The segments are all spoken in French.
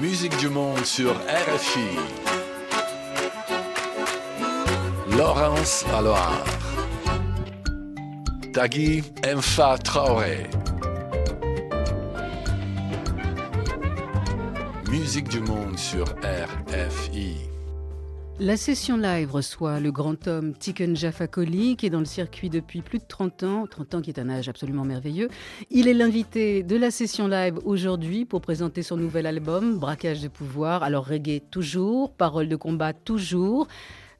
Musique du monde sur RFI. Laurence Aloire. Tagui Mfa Traoré. Musique du monde sur RFI. La session live reçoit le grand homme Tiken Jafakoli, qui est dans le circuit depuis plus de 30 ans, 30 ans qui est un âge absolument merveilleux. Il est l'invité de la session live aujourd'hui pour présenter son nouvel album, Braquage de pouvoir. Alors reggae toujours, paroles de combat toujours.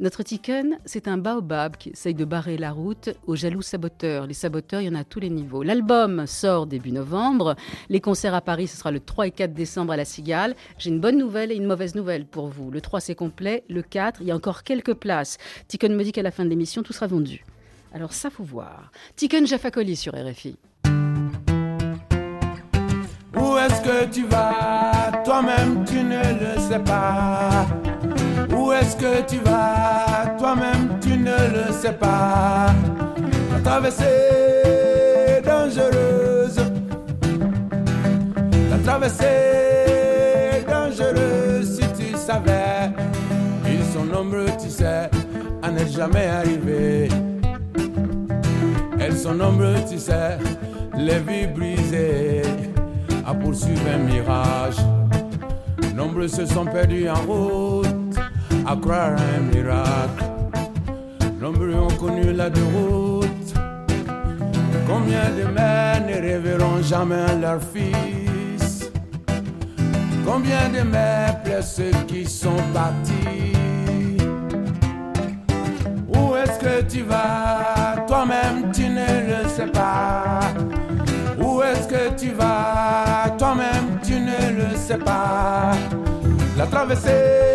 Notre Tiken, c'est un baobab qui essaye de barrer la route aux jaloux saboteurs. Les saboteurs, il y en a à tous les niveaux. L'album sort début novembre. Les concerts à Paris, ce sera le 3 et 4 décembre à la Cigale. J'ai une bonne nouvelle et une mauvaise nouvelle pour vous. Le 3, c'est complet. Le 4, il y a encore quelques places. Tiken me dit qu'à la fin de l'émission, tout sera vendu. Alors ça, faut voir. Tiken Jaffakoli sur RFI. Où est-ce que tu vas? Toi-même, tu ne le sais pas. Est-ce que tu vas? Toi-même, tu ne le sais pas. La traversée dangereuse. La traversée dangereuse si tu savais. Ils sont nombreux, tu sais, à ne jamais arriver. Elles sont nombreuses, tu sais, les vies brisées à poursuivre un mirage. Nombreux se sont perdus en route à croire à un miracle. Nombreux ont connu la déroute. Combien de mères ne rêveront jamais leur fils? Combien de mères pleurent ceux qui sont partis? Où est-ce que tu vas? Toi-même, tu ne le sais pas. Où est-ce que tu vas? Toi-même, tu ne le sais pas. La traversée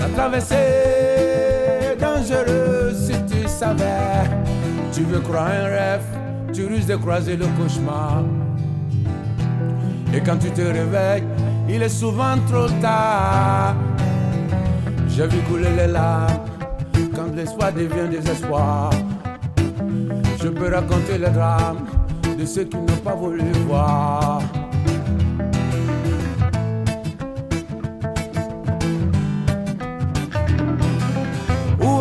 La traversée est dangereuse si tu savais. Tu veux croire un rêve, tu risques de croiser le cauchemar. Et quand tu te réveilles, il est souvent trop tard. J'ai vu couler les larmes quand l'espoir devient désespoir. Je peux raconter les drames de ceux qui n'ont pas voulu voir.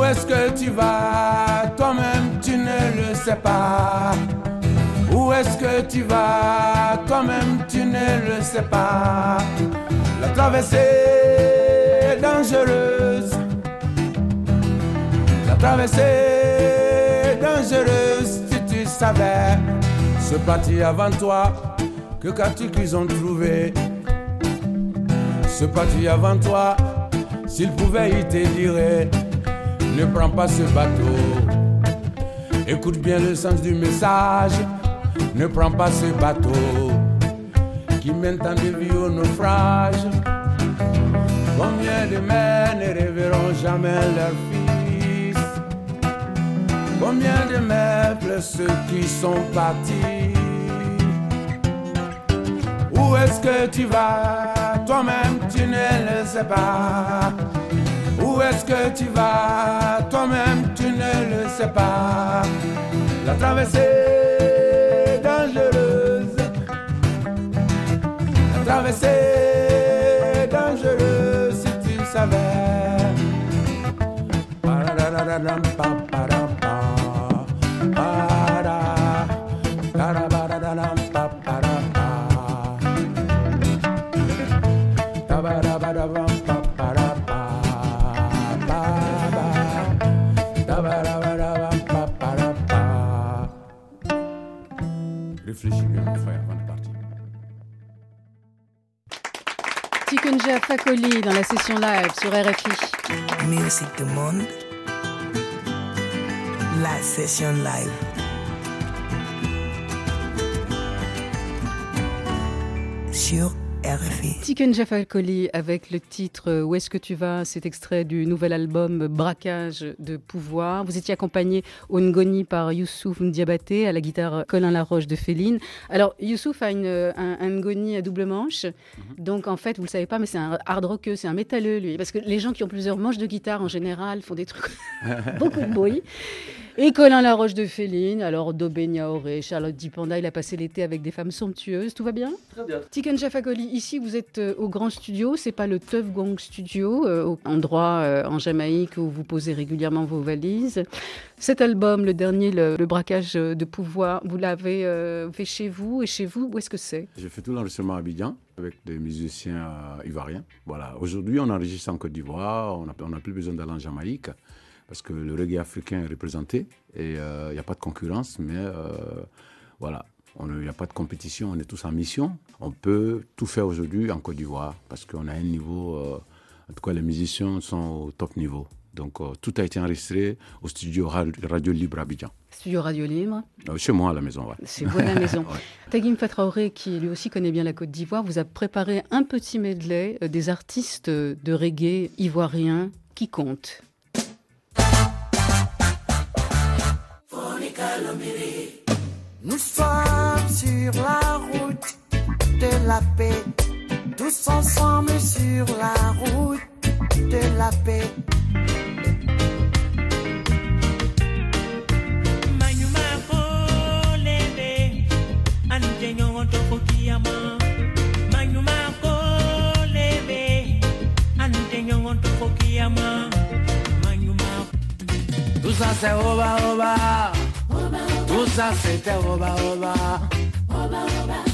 Est-ce que tu vas Toi-même, tu ne le sais pas. Où est-ce que tu vas Toi-même, tu ne le sais pas. La traversée est dangereuse. La traversée dangereuse si tu savais. Ce parti avant toi, que quand qu'ils ont trouvé. Ce parti avant toi, s'il pouvait, il te Ne prends pas ce bateau. Écoute bien le sens du message. Ne prends pas ce bateau qui mène tant de vie au naufrage. Combien de mères ne rêveront jamais leur fils? Combien de mères pleurent ceux qui sont partis? Où est-ce que tu vas? Toi-même, tu ne le sais pas. Où est-ce que tu vas? Toi-même, tu ne le sais pas. La traversée dangereuse. La traversée dangereuse si tu savais. Tiken Fakoli dans la session live sur RFI. Musique du monde. La session live. Sur RFI. Tiken Jafakoli avec le titre Où est-ce que tu vas? Cet extrait du nouvel album Braquage de pouvoir. Vous étiez accompagné au Ngoni par Youssouf Ndiabaté, à la guitare Colin Laroche de Féline. Alors, Youssouf a une, un, un Ngoni à double manche. Donc, en fait, vous le savez pas, mais c'est un hard rockeux, c'est un métalleux, lui. Parce que les gens qui ont plusieurs manches de guitare, en général, font des trucs, beaucoup de bruit. Et Colin Laroche de Féline, alors Dobé Niaoré, Charlotte Dipanda, il a passé l'été avec des femmes somptueuses, tout va bien? Très bien. Tiken Jafakoli, ici vous êtes euh, au grand studio, c'est pas le Tuff Gong Studio, euh, endroit euh, en Jamaïque où vous posez régulièrement vos valises. Cet album, le dernier, le, le braquage de pouvoir, vous l'avez euh, fait chez vous et chez vous, où est-ce que c'est? J'ai fait tout l'enregistrement à Abidjan avec des musiciens euh, ivoiriens. Voilà. Aujourd'hui, on enregistre en Côte d'Ivoire. On n'a plus besoin d'aller en Jamaïque parce que le reggae africain est représenté et euh, il n'y a pas de concurrence, mais euh, voilà. Il n'y a pas de compétition, on est tous en mission. On peut tout faire aujourd'hui en Côte d'Ivoire parce qu'on a un niveau, euh, en tout cas les musiciens sont au top niveau. Donc euh, tout a été enregistré au studio Ra- Radio Libre Abidjan. Studio Radio Libre, Euh, chez moi à la maison, ouais. c'est vous à la maison. Ouais. Tagim Fatraoré, qui lui aussi connaît bien la Côte d'Ivoire, vous a préparé un petit medley euh, des artistes de reggae ivoiriens qui comptent. Nous sommes sur la route de la paix, tous ensemble sur la route de la paix. Tout ça c'est oba oba. Tout ça c'était oba oba.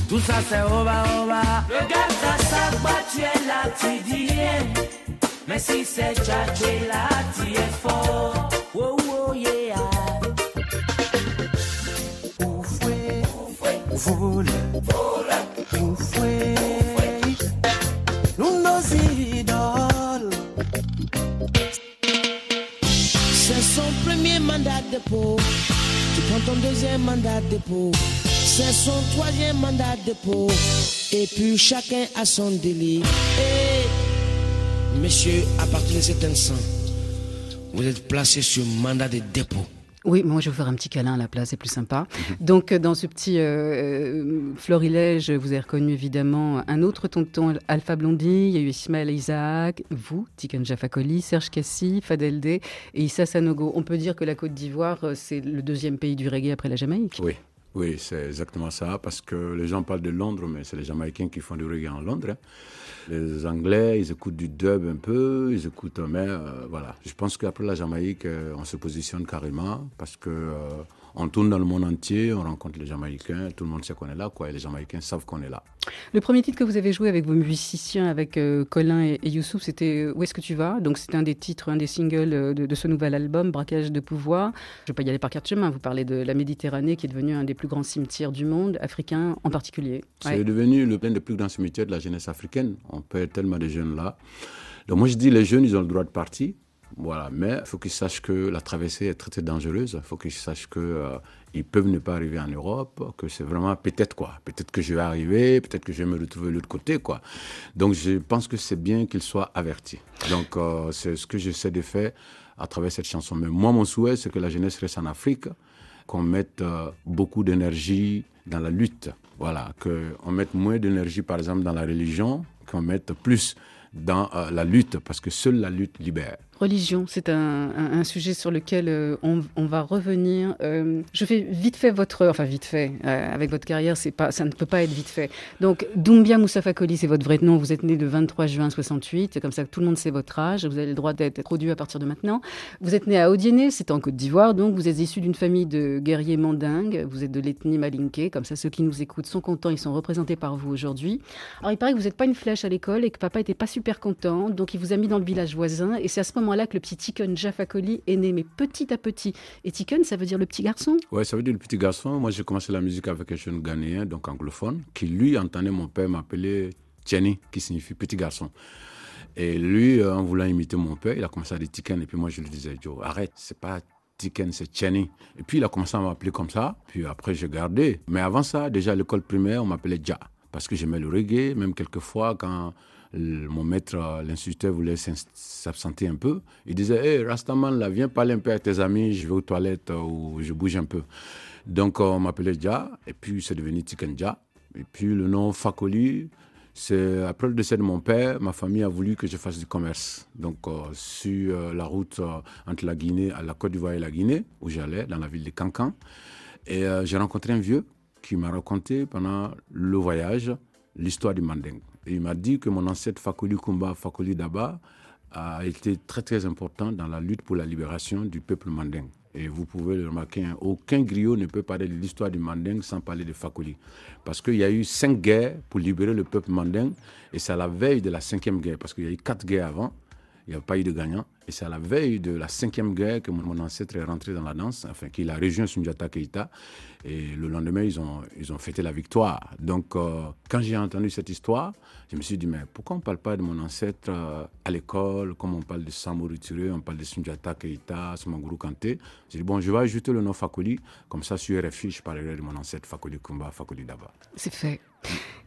Tout ça c'est oba oba. Regarde ta sac, bah, tu es là, tu dis rien. Mais si c'est déjà tu es là, tu es fort. Oh, oh, yeah. Oufoué, volé, oufoué. Ton deuxième mandat de dépôt. C'est son troisième mandat de dépôt. Et puis chacun a son délit. Et, monsieur, à partir de cet instant, vous êtes placé sur mandat de dépôt. Oui, moi je vais vous faire un petit câlin à la place, c'est plus sympa. Donc euh, dans ce petit euh, euh, florilège, vous avez reconnu évidemment un autre tonton, Alpha Blondie, il y a eu Ismaël Isaac, vous, Tiken Jafakoli, Serge Cassi, Fadel Day et Issa Sanogo. On peut dire que la Côte d'Ivoire, c'est le deuxième pays du reggae après la Jamaïque. Oui, oui, c'est exactement ça, parce que les gens parlent de Londres, mais c'est les Jamaïcains qui font du reggae en Londres. hein. Les Anglais, ils écoutent du dub un peu, ils écoutent, mais euh, voilà. Je pense qu'après la Jamaïque, euh, on se positionne carrément, parce que euh, on tourne dans le monde entier, on rencontre les Jamaïcains, tout le monde sait qu'on est là, quoi, et les Jamaïcains savent qu'on est là. Le premier titre que vous avez joué avec vos musiciens, avec euh, Colin et, et Youssouf, c'était euh, Où est-ce que tu vas? Donc c'était un des titres, un des singles euh, de, de ce nouvel album, Braquage de pouvoir. Je ne vais pas y aller par quatre chemins, vous parlez de la Méditerranée qui est devenue un des plus grands cimetières du monde, africain en particulier. C'est devenu le plein des plus grands cimetières de la jeunesse africaine. On perd tellement de jeunes là. Donc moi je dis les jeunes, ils ont le droit de partir. Voilà, mais il faut qu'ils sachent que la traversée est très très dangereuse. Il faut qu'ils sachent que euh, peuvent ne pas arriver en Europe, que c'est vraiment peut-être quoi. Peut-être que je vais arriver, peut-être que je vais me retrouver de l'autre côté quoi. Donc je pense que c'est bien qu'ils soient avertis. Donc euh, c'est ce que j'essaie de faire à travers cette chanson. Mais moi mon souhait c'est que la jeunesse reste en Afrique, qu'on mette euh, beaucoup d'énergie dans la lutte. Voilà, qu'on mette moins d'énergie, par exemple, dans la religion, qu'on mette plus dans la lutte, parce que seule la lutte libère. Religion, c'est un, sujet sur lequel euh, on, va revenir. Euh, je fais vite fait votre, enfin vite fait, euh, avec votre carrière, c'est pas, ça ne peut pas être vite fait. Donc Doumbia Moussa Koli, c'est votre vrai nom. Vous êtes né le 23 juin 68, c'est comme ça tout le monde sait votre âge. Vous avez le droit d'être produit à partir de maintenant. Vous êtes né à Odiéné, c'est en Côte d'Ivoire, donc vous êtes issu d'une famille de guerriers mandingues. Vous êtes de l'ethnie malinké, comme ça ceux qui nous écoutent sont contents, ils sont représentés par vous aujourd'hui. Alors il paraît que vous n'êtes pas une flèche à l'école et que papa était pas super content, donc il vous a mis dans le village voisin et c'est à ce moment-là que le petit Tiken Jafakoli est né, mais petit à petit. Et Tiken, ça veut dire le petit garçon? Ouais, ça veut dire le petit garçon. Moi, j'ai commencé la musique avec un jeune Ghanéen, donc anglophone, qui lui entendait mon père m'appeler Tieni, qui signifie petit garçon. Et lui, euh, en voulant imiter mon père, il a commencé à dire Tiken, et puis moi, je lui disais, Joe, arrête, c'est pas Tiken, c'est Tieni. Et puis, il a commencé à m'appeler comme ça, puis après, j'ai gardé. Mais avant ça, déjà à l'école primaire, on m'appelait Ja, parce que j'aimais le reggae, même quelquefois, quand mon maître, l'instituteur, voulait s'absenter un peu, il disait Hé, Rastaman, là, viens parler un peu à tes amis, je vais aux toilettes euh, ou je bouge un peu. Donc, euh, on m'appelait Ja, et puis c'est devenu Tiken Ja. Et puis le nom Fakoli, C'est après le décès de mon père, ma famille a voulu que je fasse du commerce. Donc euh, sur la route entre la Guinée, à la Côte d'Ivoire et la Guinée, où j'allais, dans la ville de Cancan. Et j'ai rencontré un vieux qui m'a raconté pendant le voyage l'histoire du Manding. Il m'a dit que mon ancêtre Fakoli Kumba Fakoli Daba a été très très important dans la lutte pour la libération du peuple manding. Et vous pouvez le remarquer, hein, aucun griot ne peut parler de l'histoire du manding sans parler de Fakoli. Parce qu'il y a eu cinq guerres pour libérer le peuple manding, et c'est à la veille de la cinquième guerre, parce qu'il y a eu quatre guerres avant, il n'y a pas eu de gagnant. Et c'est à la veille de la cinquième guerre que mon, ancêtre est rentré dans la danse, enfin qu'il a rejoint Sundiata Keita. Et le lendemain, ils ont, ils ont fêté la victoire. Donc, euh, quand j'ai entendu cette histoire, je me suis dit, mais pourquoi on ne parle pas de mon ancêtre euh, à l'école, comme on parle de Samori Touré, on parle de Sundiata Keita, Smanguru Kanté. J'ai dit, bon, je vais ajouter le nom Fakoli, comme ça, sur RFI, je parlerai de mon ancêtre Fakoli Kumba, Fakoli Daba. C'est fait.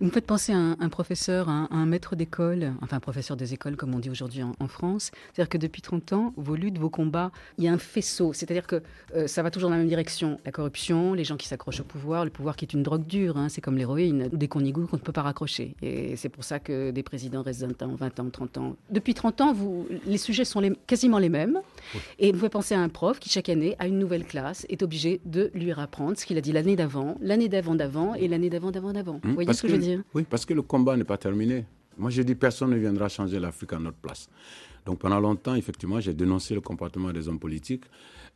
Vous me faites penser à un, professeur, à un, maître d'école, enfin professeur des écoles comme on dit aujourd'hui en, en France. C'est-à-dire que depuis 30 ans, vos luttes, vos combats, il y a un faisceau. C'est-à-dire que euh, ça va toujours dans la même direction. La corruption, les gens qui s'accrochent au pouvoir, le pouvoir qui est une drogue dure, hein, c'est comme l'héroïne. Dès qu'on y goûte, on ne peut pas raccrocher. Et c'est pour ça que des présidents restent 20 ans, 20 ans, 30 ans. Depuis 30 ans, vous, les sujets sont les- quasiment les mêmes. Et vous pouvez penser à un prof qui, chaque année, a une nouvelle classe, est obligé de lui apprendre ce qu'il a dit l'année d'avant, l'année d'avant d'avant et l'année d'avant d'avant d'avant. Vous Hmm, voyez parce ce que, je veux dire? Oui, parce que le combat n'est pas terminé. Moi, je dis personne ne viendra changer l'Afrique à notre place. Donc pendant longtemps, effectivement, j'ai dénoncé le comportement des hommes politiques,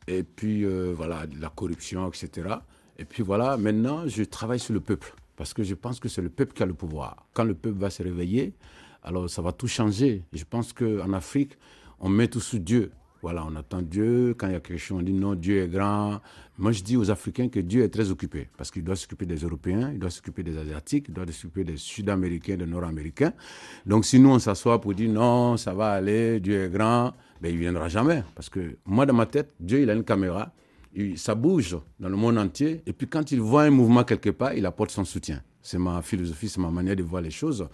et puis euh, voilà, la corruption, etc. Et puis voilà, maintenant, je travaille sur le peuple, parce que je pense que c'est le peuple qui a le pouvoir. Quand le peuple va se réveiller, alors ça va tout changer. Je pense qu'en Afrique, on met tout sous Dieu. Voilà, on attend Dieu. Quand il y a quelque chose, on dit non, Dieu est grand. Moi, je dis aux Africains que Dieu est très occupé parce qu'il doit s'occuper des Européens, il doit s'occuper des Asiatiques, il doit s'occuper des Sud-Américains, des Nord-Américains. Donc, si nous, on s'assoit pour dire non, ça va aller, Dieu est grand, ben, il viendra jamais. Parce que moi, dans ma tête, Dieu, il a une caméra, il- ça bouge dans le monde entier. Et puis, quand il voit un mouvement quelque part, il apporte son soutien. C'est ma philosophie, c'est ma manière de voir les choses.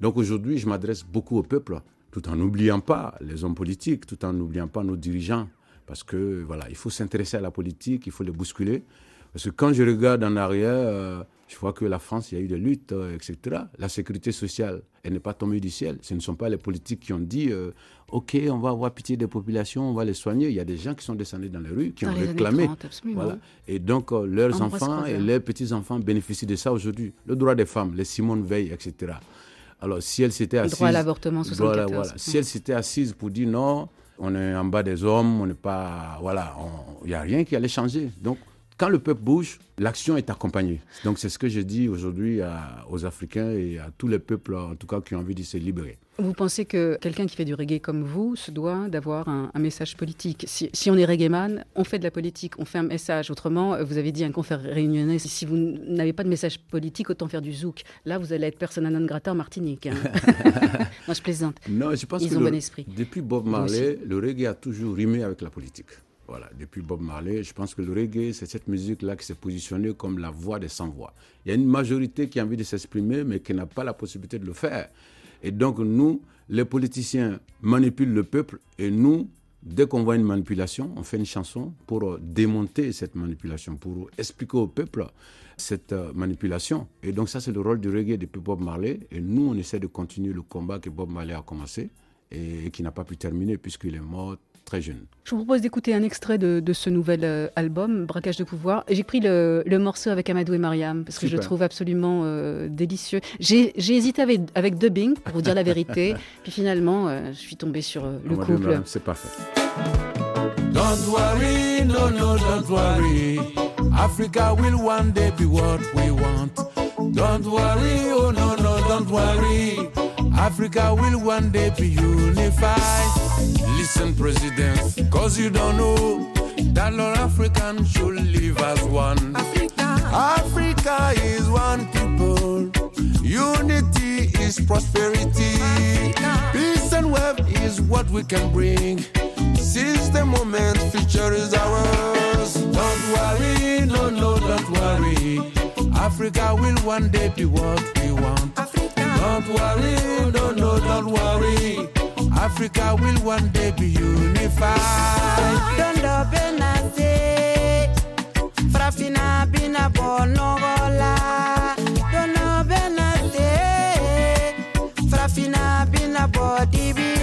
Donc, aujourd'hui, je m'adresse beaucoup au peuple tout en n'oubliant pas les hommes politiques, tout en n'oubliant pas nos dirigeants. Parce que voilà, il faut s'intéresser à la politique, il faut les bousculer. Parce que quand je regarde en arrière, euh, je vois que la France, il y a eu des luttes, euh, etc. La sécurité sociale, elle n'est pas tombée du ciel. Ce ne sont pas les politiques qui ont dit, euh, OK, on va avoir pitié des populations, on va les soigner. Il y a des gens qui sont descendus dans les rues, qui Dans ont réclamé. 30, absolument. Voilà. Et donc, euh, leurs enfants et leurs petits-enfants bénéficient de ça aujourd'hui. Le droit des femmes, les Simone Veil, etc. Alors, si elle s'était assise... droit à l'avortement, Voilà, 74. voilà. Si elle s'était assise pour dire non, on est en bas des hommes, on n'est pas... Voilà, il n'y a rien qui allait changer. Donc, quand le peuple bouge, l'action est accompagnée. Donc, c'est ce que je dis aujourd'hui aux Africains et à tous les peuples, en tout cas, qui ont envie de se libérer. Vous pensez que quelqu'un qui fait du reggae comme vous se doit d'avoir un, un message politique? Si, si on est reggaeman, on fait de la politique, on fait un message. Autrement, euh, vous avez dit un confrère réunionnais, si- vous n'avez pas de message politique, autant faire du zouk. Là, vous allez être persona non grata en Martinique. hein. Moi, je plaisante. Non, je pense Ils que ont le- bon esprit. depuis Bob Marley, le reggae a toujours rimé avec la politique. Voilà, depuis Bob Marley, je pense que le reggae, c'est cette musique-là qui s'est positionnée comme la voix des sans-voix. Il y a une majorité qui a envie de s'exprimer, mais qui n'a pas la possibilité de le faire. Et donc, nous, les politiciens manipulent le peuple, et nous, dès qu'on voit une manipulation, on fait une chanson pour euh, démonter cette manipulation, pour expliquer au peuple cette euh, manipulation. Et donc, ça, c'est le rôle du reggae depuis Bob Marley. Et nous, on essaie de continuer le combat que Bob Marley a commencé et qui n'a pas pu terminer puisqu'il est mort très jeune. Je vous propose d'écouter un extrait de, de ce nouvel euh, album, Braquage de pouvoir. J'ai pris le, le morceau avec Amadou et Mariam, parce que je le trouve absolument euh, délicieux. J'ai hésité avec, avec Dubbing, pour vous dire la vérité. Puis finalement, euh, je suis tombée sur euh, le Amadou couple. C'est parfait. Don't worry, no, no, don't worry. Africa will one day be what we want. Don't worry, oh no, no, don't worry. Africa will one day be unified. Listen, President, cause you don't know that all Africans should live as one. Africa Africa is one people. Unity is prosperity. Peace and wealth is what we can bring. Since the moment future is ours. Don't worry, no, no, don't worry. Africa will one day be what we want. Don't worry, no, no, don't worry. Africa will one day be unified. Don't Dondo benase, frafina bina bonogola. Dondo benase, frafina bina body.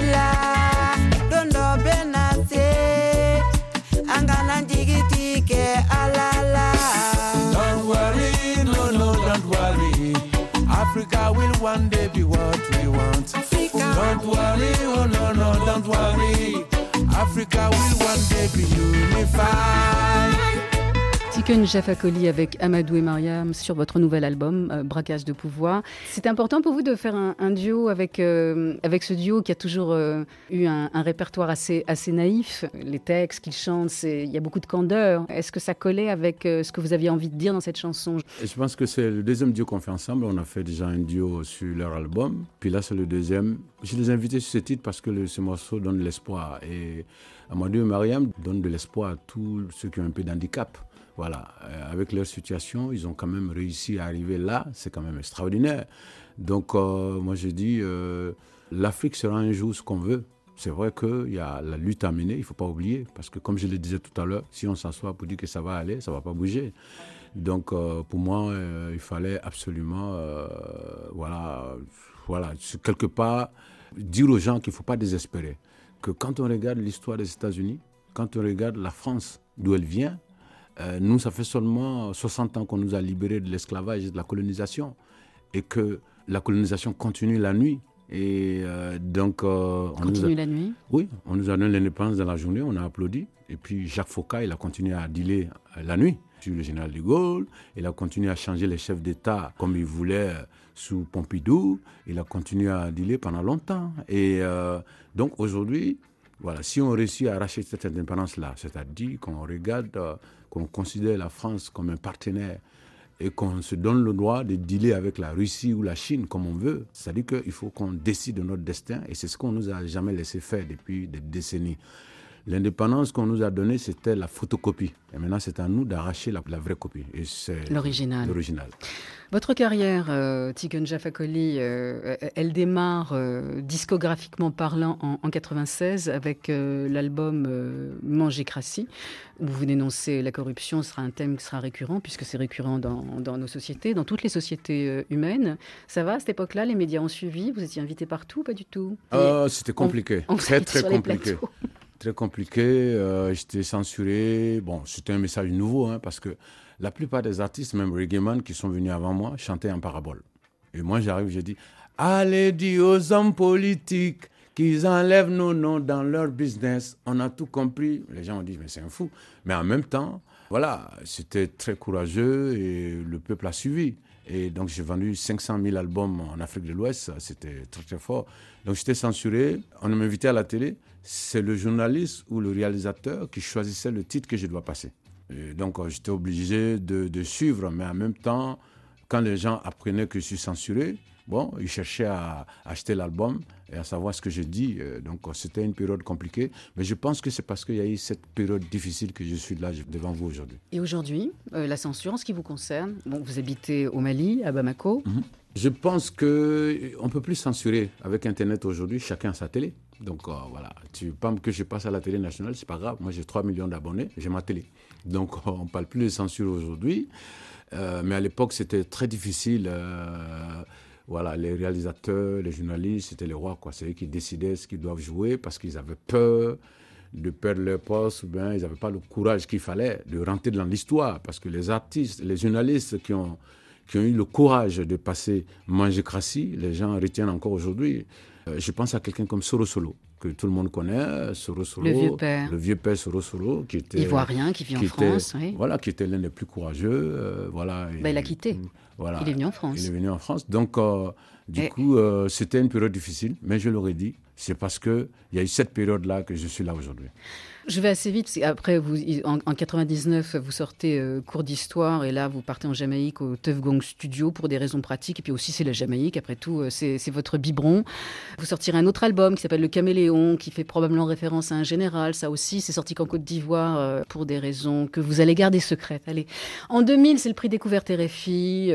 Don't worry, oh no, no, don't worry. Africa will one day be. Tiken Jafakoli avec Amadou et Mariam sur votre nouvel album euh, Braquage de pouvoir. C'est important pour vous de faire un, duo avec, euh, avec ce duo qui a toujours euh, eu un, répertoire assez, assez naïf. Les textes qu'ils chantent, il y a beaucoup de candeur. Est-ce que ça collait avec euh, ce que vous aviez envie de dire dans cette chanson? Je pense que c'est le deuxième duo qu'on fait ensemble. On a fait déjà un duo sur leur album. Puis là, c'est le deuxième. Je les ai invités sur ce titre parce que ce morceau donne de l'espoir. Et Amadou et Mariam donnent de l'espoir à tous ceux qui ont un peu d'handicap. Voilà, Euh, avec leur situation, ils ont quand même réussi à arriver là. C'est quand même extraordinaire. Donc, euh, moi, je dis, euh, l'Afrique sera un jour ce qu'on veut. C'est vrai qu'il y a la lutte à mener, il ne faut pas oublier. Parce que, comme je le disais tout à l'heure, si on s'assoit pour dire que ça va aller, ça ne va pas bouger. Donc, pour moi, il fallait absolument, voilà, voilà, quelque part, dire aux gens qu'il ne faut pas désespérer. Que quand on regarde l'histoire des États-Unis, quand on regarde la France, d'où elle vient, euh, nous, ça fait seulement 60 ans qu'on nous a libérés de l'esclavage et de la colonisation. Et que la colonisation continue la nuit. Et euh, donc, euh, on nous a- Continue la nuit oui, on nous a donné l'indépendance dans la journée, on a applaudi. Et puis Jacques Fauca, il a continué à dealer euh, la nuit sur le général de Gaulle. Il a continué à changer les chefs d'État comme il voulait sous Pompidou. Il a continué à dealer pendant longtemps. Et donc aujourd'hui, voilà, si on réussit à arracher cette indépendance-là, c'est-à-dire qu'on regarde, euh, qu'on considère la France comme un partenaire et qu'on se donne le droit de dealer avec la Russie ou la Chine comme on veut. C'est-à-dire qu'il faut qu'on décide de notre destin et c'est ce qu'on nous a jamais laissé faire depuis des décennies. L'indépendance qu'on nous a donnée, c'était la photocopie. Et maintenant, c'est à nous d'arracher la, la vraie copie. Et c'est L'original. l'original. Votre carrière, euh, Tiken Jafakoli, euh, elle démarre euh, discographiquement parlant en, en 96 avec euh, l'album Mangécratie, où vous dénoncez la corruption, ce sera un thème qui sera récurrent, puisque c'est récurrent dans, dans nos sociétés, dans toutes les sociétés humaines. Ça va, à cette époque-là, les médias ont suivi, vous étiez invité partout, pas du tout? C'était compliqué. on très, très compliqué. Très compliqué. euh, J'étais censuré. Bon, c'était un message nouveau, hein, parce que la plupart des artistes, même reggaeman, qui sont venus avant moi, chantaient en parabole. Et moi, j'arrive, je dis Allez dire aux hommes politiques qu'ils enlèvent nos noms dans leur business. On a tout compris. Les gens ont dit Mais c'est un fou. Mais en même temps, voilà, c'était très courageux et le peuple a suivi. Et donc, j'ai vendu 500 000 albums en Afrique de l'Ouest. C'était très, très fort. Donc, j'étais censuré. On m'invitait à la télé. C'est le journaliste ou le réalisateur qui choisissait le titre que je dois passer. Et donc, euh, j'étais obligé de, de suivre. Mais en même temps, quand les gens apprenaient que je suis censuré, bon, ils cherchaient à acheter l'album et à savoir ce que je dis. Euh, Donc, euh, c'était une période compliquée. Mais je pense que c'est parce qu'il y a eu cette période difficile que je suis là devant vous aujourd'hui. Et aujourd'hui, euh, la censure, en ce qui vous concerne, bon, vous habitez au Mali, à Bamako. Je pense que on peut plus censurer avec Internet aujourd'hui. Chacun a sa télé. Donc euh, voilà, tu pas que je passe à la télé nationale, c'est pas grave. Moi, j'ai 3 millions d'abonnés, j'ai ma télé. Donc euh, on parle plus de censure aujourd'hui. Euh, mais à l'époque, c'était très difficile. euh, voilà, les réalisateurs, les journalistes, c'était les rois, quoi. C'est eux qui décidaient ce qu'ils doivent jouer parce qu'ils avaient peur de perdre leur poste, ou bien ils n'avaient pas le courage qu'il fallait de rentrer dans l'histoire. Parce que les artistes, les journalistes qui ont, qui eu le courage de passer Mangécratie, les gens retiennent encore aujourd'hui. Euh, je pense à quelqu'un comme Soro Solo, que tout le monde connaît, Soro Solo. Le vieux père. Le vieux père Soro Solo, qui était. Ivoirien, qui vit en qui était- France. oui. Voilà, qui était l'un des plus courageux. euh, voilà. Bah, il a quitté. Voilà. Il est venu en France. Il est venu en France. Donc, euh, du Et- coup, euh, c'était une période difficile, mais je l'aurais dit, c'est parce qu'il y a eu cette période-là que je suis là aujourd'hui. Je vais assez vite. qu'après, vous, en, en 99, vous sortez euh, cours d'histoire et là, vous partez en Jamaïque au Tuff Gong Studio pour des raisons pratiques. Et puis aussi, c'est la Jamaïque. Après tout, euh, c'est votre biberon. Vous sortirez un autre album qui s'appelle Le Caméléon, qui fait probablement référence à un général. Ça aussi, c'est sorti qu'en Côte d'Ivoire euh, pour des raisons que vous allez garder secrètes. Allez. En 2000, c'est le prix découverte RFI.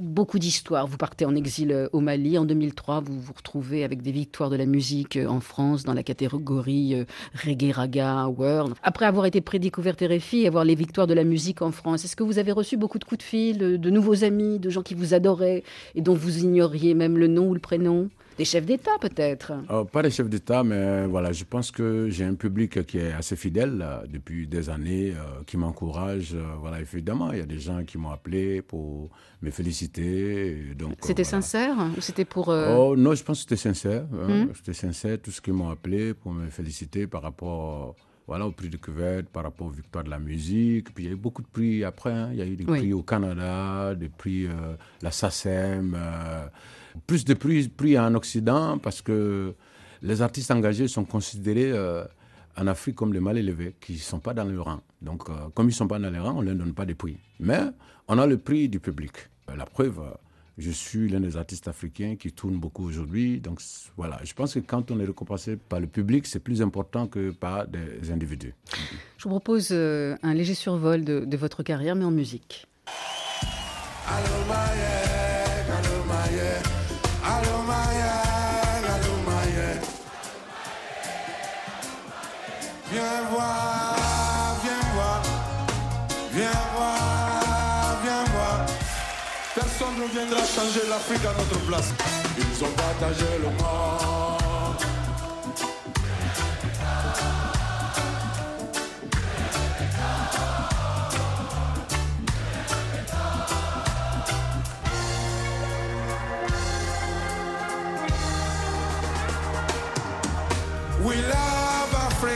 Beaucoup d'histoires. Vous partez en exil euh, au Mali. En 2003, vous vous retrouvez avec des victoires de la musique euh, en France dans la catégorie euh, Reggae Raga World. Après avoir été prédécouverte RFI et avoir les victoires de la musique en France, est-ce que vous avez reçu beaucoup de coups de fil, de, de nouveaux amis, de gens qui vous adoraient et dont vous ignoriez même le nom ou le prénom? Des chefs d'État peut-être? Euh, pas des chefs d'État, mais voilà, je pense que j'ai un public qui est assez fidèle euh, depuis des années, euh, qui m'encourage. euh, voilà, évidemment, il y a des gens qui m'ont appelé pour me féliciter. donc, euh, C'était voilà. sincère ou c'était pour... euh, Oh non, je pense que c'était sincère. hein. Hmm? C'était sincère, tout ce qu'ils m'ont appelé pour me féliciter par rapport voilà, au prix de cuvette, par rapport aux victoires de la musique. Puis il y a eu beaucoup de prix après. hein. Il y a eu des Oui. prix au Canada, des prix euh, la SACEM, euh, plus de prix, prix en Occident parce que les artistes engagés sont considérés euh, en Afrique comme les mal élevés, qui ne sont pas dans le rang. Donc, euh, comme ils ne sont pas dans le rang, on ne leur donne pas de prix. Mais on a le prix du public. Euh, La preuve, je suis l'un des artistes africains qui tourne beaucoup aujourd'hui. Donc voilà, je pense que quand on est récompensé par le public, c'est plus important que par des individus. Je vous propose un léger survol de, de votre carrière, mais en musique. Viens voir, viens voir, viens voir, viens voir. Personne ne viendra changer l'Afrique à notre place. Ils ont partagé le monde.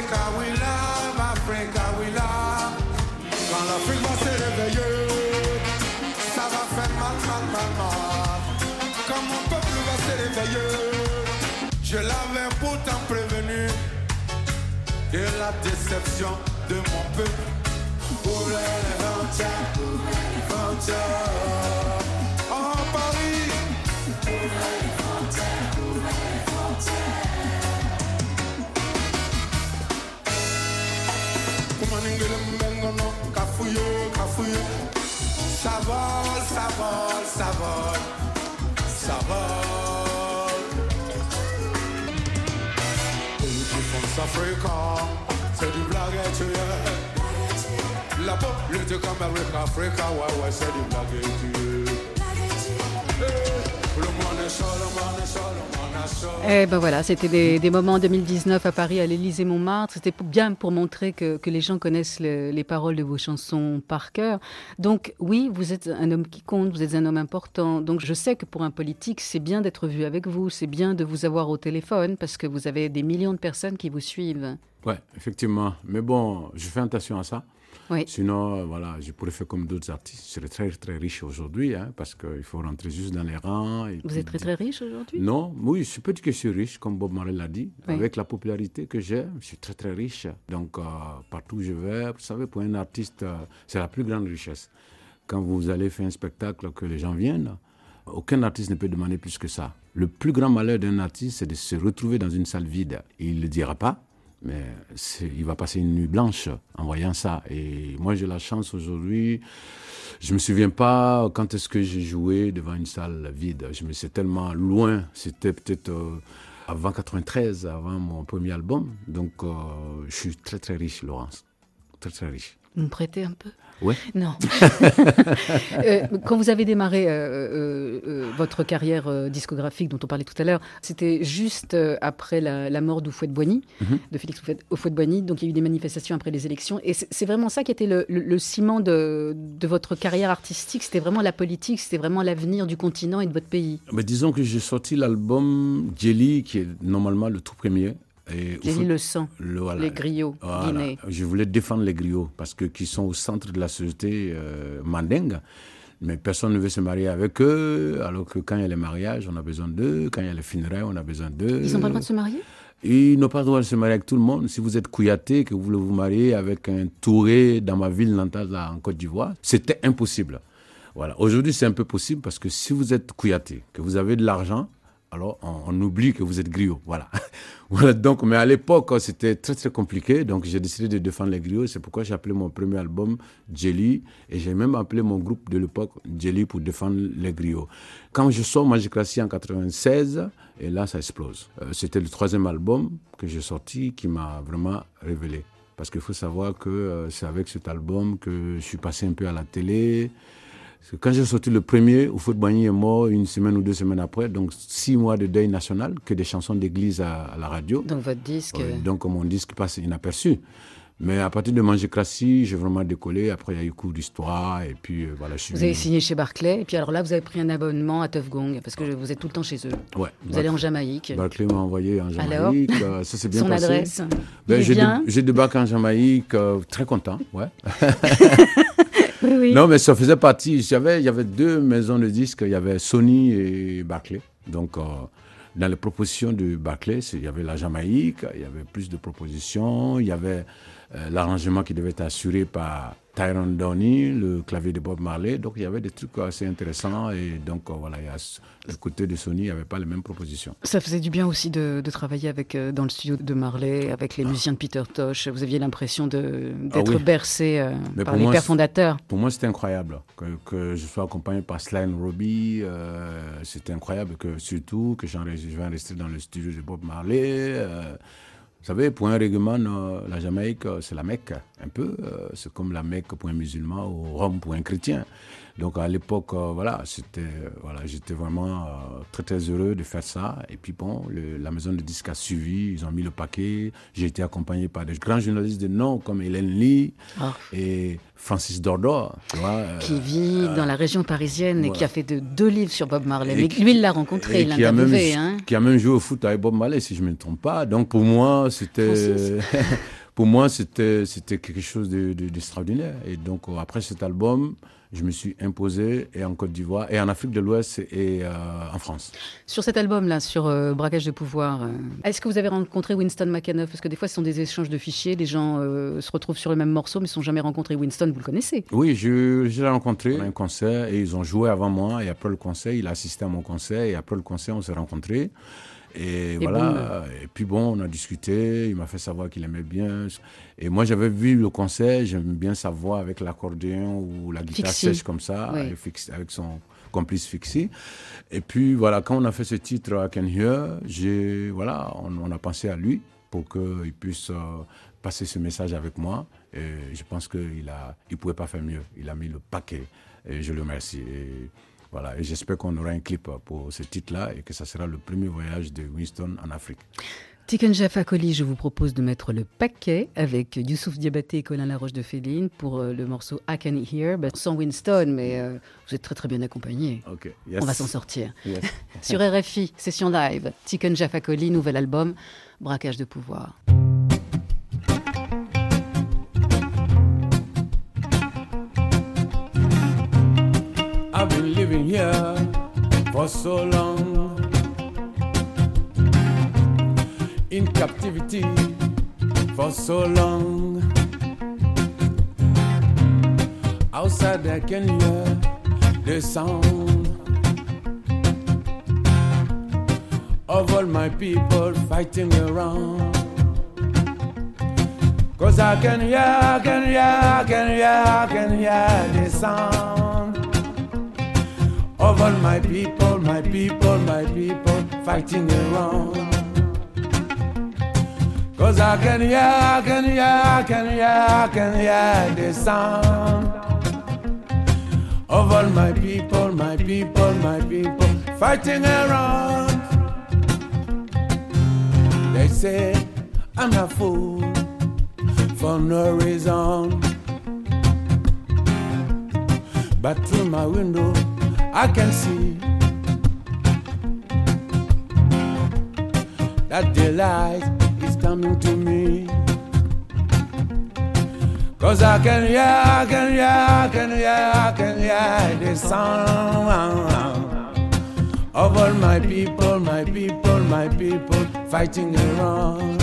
Africa, we love Africa, we love. Quand l'Afrique va se réveiller, ça va faire mal, mal, mal, mal. Quand mon peuple va se réveiller, je l'avais pourtant prévenu que la déception de mon peuple ouvrait les frontières. En Paris, mbengono, kafuyo, kafuyo. Ça vole, ça vole, ça vole, ça vole. Petit France Africa, c'est du blague et tu es. La pop, lutte comme America, Africa, ouais, ouais, c'est du blague et tu es. Eh, ben voilà, c'était des, moments en 2019 à Paris, à l'Élysée Montmartre. C'était bien pour montrer que, que les gens connaissent le- les paroles de vos chansons par cœur. Donc oui, vous êtes un homme qui compte, vous êtes un homme important. Donc je sais que pour un politique, c'est bien d'être vu avec vous, c'est bien de vous avoir au téléphone parce que vous avez des millions de personnes qui vous suivent. Ouais, effectivement. Mais bon, je fais attention à ça. Oui. Sinon, euh, voilà, je pourrais faire comme d'autres artistes. Je serais très, très riche aujourd'hui, hein, parce qu'il faut rentrer juste dans les rangs. et Vous êtes très très riche aujourd'hui? Non, oui, je peux dire que je suis riche, comme Bob Marley l'a dit. Oui. Avec la popularité que j'ai, je suis très, très riche. Donc, euh, partout où je vais, vous savez, pour un artiste, euh, c'est la plus grande richesse. Quand vous allez faire un spectacle, que les gens viennent, aucun artiste ne peut demander plus que ça. Le plus grand malheur d'un artiste, c'est de se retrouver dans une salle vide. Il ne le dira pas, mais il va passer une nuit blanche en voyant ça. Et moi, j'ai la chance aujourd'hui. Je me souviens pas quand est-ce que j'ai joué devant une salle vide. Je me suis tellement loin. C'était peut-être euh, avant 93, avant mon premier album. Donc, euh, je suis très très riche, Laurence. Très très riche. Vous me prêtez un peu? Non. Euh, quand vous avez démarré euh, euh, votre carrière discographique dont on parlait tout à l'heure, c'était juste après la, la mort d'Oufouette-Boigny, Mhm. de Félix Oufouette- Houphouët-Boigny. Donc il y a eu des manifestations après les élections. Et c'est c'est vraiment ça qui était le, le- le ciment de, de votre carrière artistique. C'était vraiment la politique, c'était vraiment l'avenir du continent et de votre pays. Mais disons que j'ai sorti l'album Jelly, qui est normalement le tout premier. Et J'ai dit le sang, le- voilà. les griots Voilà. guinéens. Je voulais défendre les griots parce que qui sont au centre de la société euh, mandingue. Mais personne ne veut se marier avec eux, alors que quand il y a les mariages, on a besoin d'eux. Quand il y a les funérailles, on a besoin d'eux. Ils n'ont pas le droit de se marier? Ils n'ont pas le droit de se marier avec tout le monde. Si vous êtes Kouyaté, que vous voulez vous marier avec un Touré dans ma ville natale en Côte d'Ivoire, c'était impossible. Voilà. Aujourd'hui, c'est un peu possible parce que si vous êtes Kouyaté, que vous avez de l'argent, alors on, oublie que vous êtes griot. Voilà. Donc, mais à l'époque, c'était très très compliqué. Donc, j'ai décidé de défendre les griots. C'est pourquoi j'ai appelé mon premier album Jelly. Et j'ai même appelé mon groupe de l'époque Jelly pour défendre les griots. Quand je sors Magicratie en 96, et là, ça explose. Euh, c'était le troisième album que j'ai sorti qui m'a vraiment révélé. Parce qu'il faut savoir que euh, c'est avec cet album que je suis passé un peu à la télé. Parce que quand j'ai sorti le premier, Oufou Boigny est mort une semaine ou deux semaines après, donc six mois de deuil national, que des chansons d'église à, à la radio. Donc votre disque. Ouais, donc mon disque passe inaperçu. Mais à partir de Manger Crassi, j'ai vraiment décollé. Après, il y a eu cours d'histoire. Et puis, euh, voilà, je suis Vous avez signé chez Barclay, et puis alors là, vous avez pris un abonnement à Tuff Gong, parce que vous êtes tout le temps chez eux. Ouais. Vous allez en Jamaïque. Barclay m'a envoyé en Alors Jamaïque. euh, ça s'est bien Son passé. adresse. Ben, j'ai débarqué en Jamaïque, euh, très content. Ouais. Non, mais ça faisait partie. Il y avait deux maisons de disques. Il y avait Sony et Barclay. Donc, euh, dans les propositions de Barclay, il y avait la Jamaïque, il y avait plus de propositions. Il y avait euh, l'arrangement qui devait être assuré par Tyrone Downey, le clavier de Bob Marley. Donc, il y avait des trucs assez intéressants. Et donc, euh, voilà, il y a, s- du côté de Sony, il n'y avait pas les mêmes propositions. Ça faisait du bien aussi de, de travailler avec, euh, dans le studio de Marley, avec les musiciens de Peter Tosh. Vous aviez l'impression d'être Ah oui. bercé euh, par les moi, pères fondateurs. Pour moi, c'était incroyable que, que je sois accompagné par Sly and Robbie. euh, c'était incroyable que surtout que j'enregistre- je vais rester dans le studio de Bob Marley. euh, vous savez, pour un règlement, euh, la Jamaïque, euh, c'est la Mecque, un peu. euh, c'est comme la Mecque pour un musulman ou Rome pour un chrétien. Donc à l'époque, euh, voilà, c'était, voilà, j'étais vraiment très très heureux de faire ça. Et puis bon, le- la maison de disques a suivi, ils ont mis le paquet. J'ai été accompagné par des grands journalistes de nom comme Hélène Lee Ah. et Francis Dordor, tu vois. euh, Qui vit dans la région parisienne et qui a fait de, deux livres sur Bob Marley. Mais qui- lui, il l'a rencontré, il l'a. Hein. qui a même joué au foot avec Bob Marley, si je ne me trompe pas. Donc pour moi, c'était pour moi c'était quelque chose de- de- d'extraordinaire. et donc euh, après cet album, je me suis imposé et en Côte d'Ivoire et en Afrique de l'Ouest et euh, en France. Sur cet album-là, sur euh, Braquage de pouvoir, euh, est-ce que vous avez rencontré Winston McAnuff Parce que des fois, ce sont des échanges de fichiers, les gens se retrouvent sur le même morceau, mais ne sont jamais rencontrés. Winston, vous le connaissez? Oui, je, je l'ai rencontré à un concert et ils ont joué avant moi. Et après le concert, il a assisté à mon concert. Et après le concert, on s'est rencontrés. Et, voilà. Et puis bon, on a discuté. Il m'a fait savoir qu'il aimait bien. Et moi, j'avais vu le concert. J'aime bien sa voix avec l'accordéon ou la guitare sèche comme ça, Oui. avec, son complice Fixie. Et puis voilà, quand on a fait ce titre I Can Hear, j'ai voilà, on, on a pensé à lui pour qu'il puisse euh, passer ce message avec moi. Et je pense qu'il a, il pouvait pas faire mieux. Il a mis le paquet. Et je le remercie. Et voilà. Et j'espère qu'on aura un clip pour ce titre-là et que ça sera le premier voyage de Winston en Afrique. Tikenja Fakoli, je vous propose de mettre le paquet avec Youssouf Diabaté et Colin Laroche de Féline pour euh, le morceau I Can Hear, Ben, sans Winston, mais euh, vous êtes très très bien accompagné. Yes. On va s'en sortir. Yes. Sur RFI, session live, Tikenja Fakoli, nouvel album, Braquage de pouvoir. For so long in captivity for so long. Outside I can hear the sound of all my people fighting around. Cause I can hear, I can hear, I can hear, I can hear the sound of all my people, my people, my people fighting around. Cause I can hear, I can hear, I can hear, I can hear the sound of all my people, my people, my people fighting around. They say I'm a fool for no reason. But through my window, I can see that daylight is coming to me. Cause I can hear, I can hear, I can hear, I can hear the sound of all my people, my people, my people fighting around.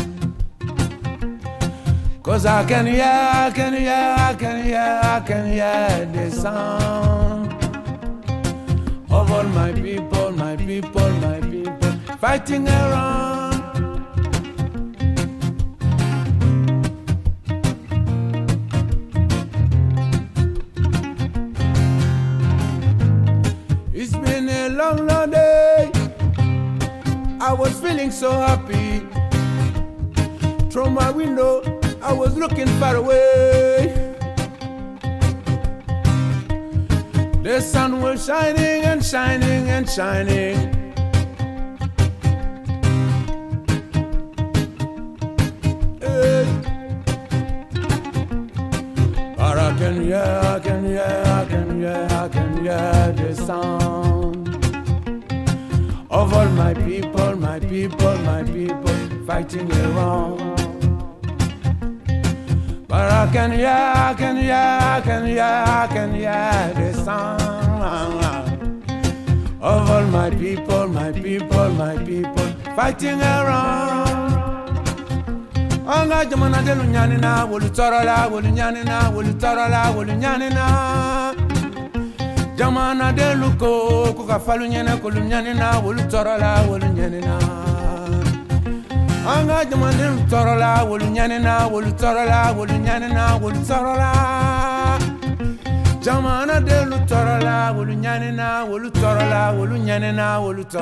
Cause I can hear, I can hear, I can hear, I can hear the sound all my people, my people, my people fighting around. It's been a long, long day. I was feeling so happy. Through my window, I was looking far away. The sun was shining and shining and shining. Hey. But I can hear, I can hear, I can hear, I can hear the sound of all my people, my people, my people fighting around. But I can I can I can hear the sound of all my people, my people, my people fighting around. Anga jamana delu nyani na wolu toro la wolu nyani na wolu toro la wolu nyani na. Jamana delu ko ko ka falu nyene ko nyani na wolu toro la wolu nyani na wolu wolu wolu wolu wolu wolu wolu